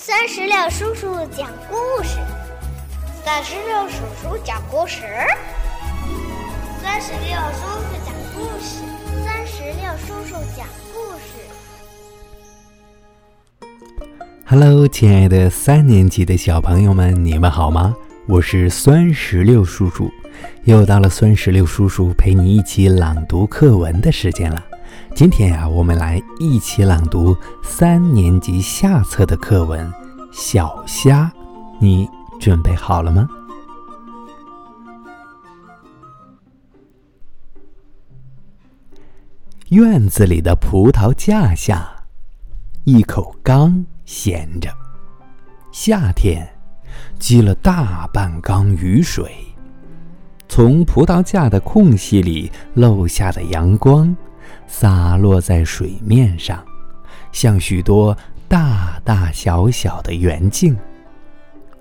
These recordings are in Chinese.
三十六叔叔讲故事，三十六叔叔讲故事，三十六叔叔讲故事，三十六叔叔讲故事。Hello，亲爱的三年级的小朋友们，你们好吗？我是酸石榴叔叔，又到了酸石榴叔叔陪你一起朗读课文的时间了。今天呀，我们来一起朗读三年级下册的课文《小虾》，你准备好了吗？院子里的葡萄架下，一口缸闲着。夏天，积了大半缸雨水，从葡萄架的空隙里漏下的阳光。洒落在水面上，像许多大大小小的圆镜。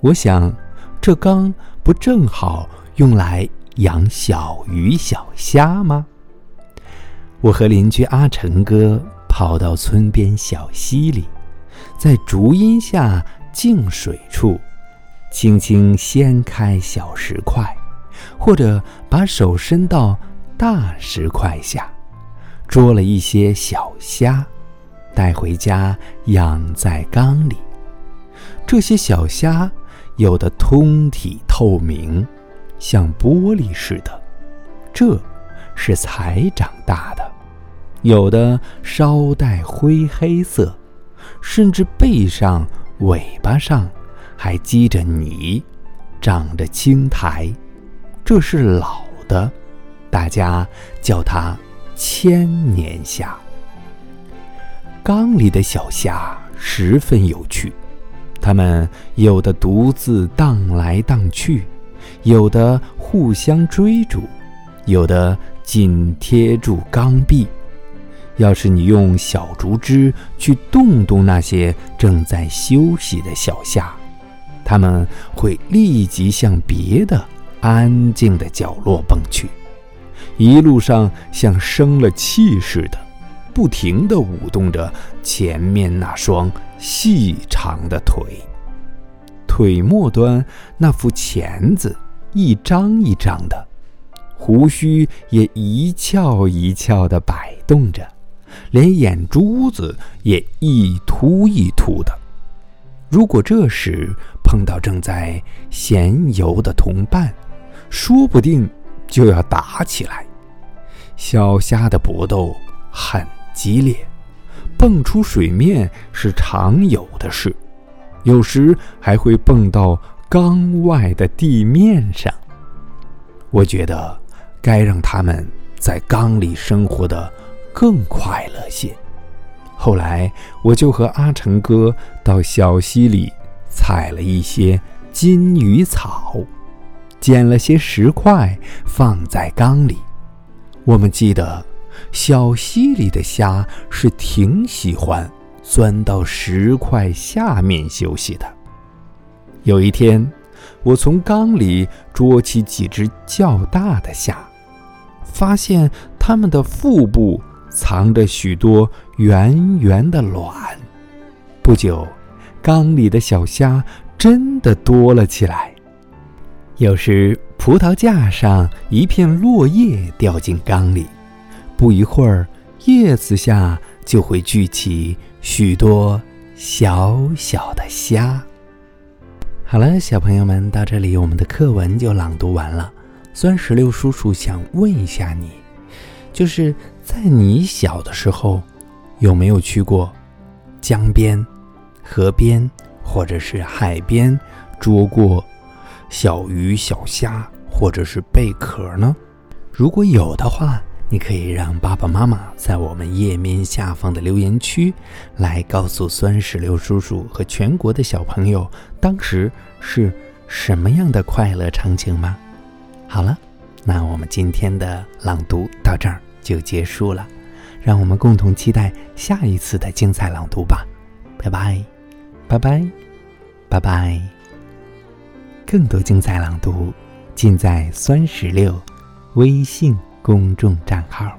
我想，这缸不正好用来养小鱼小虾吗？我和邻居阿成哥跑到村边小溪里，在竹荫下静水处，轻轻掀开小石块，或者把手伸到大石块下。捉了一些小虾，带回家养在缸里。这些小虾有的通体透明，像玻璃似的，这是才长大的；有的稍带灰黑色，甚至背上、尾巴上还积着泥，长着青苔，这是老的。大家叫它。千年虾，缸里的小虾十分有趣，它们有的独自荡来荡去，有的互相追逐，有的紧贴住缸壁。要是你用小竹枝去动动那些正在休息的小虾，它们会立即向别的安静的角落蹦去。一路上像生了气似的，不停地舞动着前面那双细长的腿，腿末端那副钳子一张一张的，胡须也一翘一翘地摆动着，连眼珠子也一凸一凸的。如果这时碰到正在闲游的同伴，说不定就要打起来。小虾的搏斗很激烈，蹦出水面是常有的事，有时还会蹦到缸外的地面上。我觉得该让它们在缸里生活的更快乐些。后来，我就和阿成哥到小溪里采了一些金鱼草，捡了些石块放在缸里。我们记得，小溪里的虾是挺喜欢钻到石块下面休息的。有一天，我从缸里捉起几只较大的虾，发现它们的腹部藏着许多圆圆的卵。不久，缸里的小虾真的多了起来。有时。葡萄架上一片落叶掉进缸里，不一会儿，叶子下就会聚起许多小小的虾。好了，小朋友们，到这里我们的课文就朗读完了。酸石榴叔叔想问一下你，就是在你小的时候，有没有去过江边、河边或者是海边捉过小鱼小虾？或者是贝壳呢？如果有的话，你可以让爸爸妈妈在我们页面下方的留言区来告诉酸石榴叔叔和全国的小朋友，当时是什么样的快乐场景吗？好了，那我们今天的朗读到这儿就结束了，让我们共同期待下一次的精彩朗读吧！拜拜，拜拜，拜拜！更多精彩朗读。尽在酸石榴微信公众账号。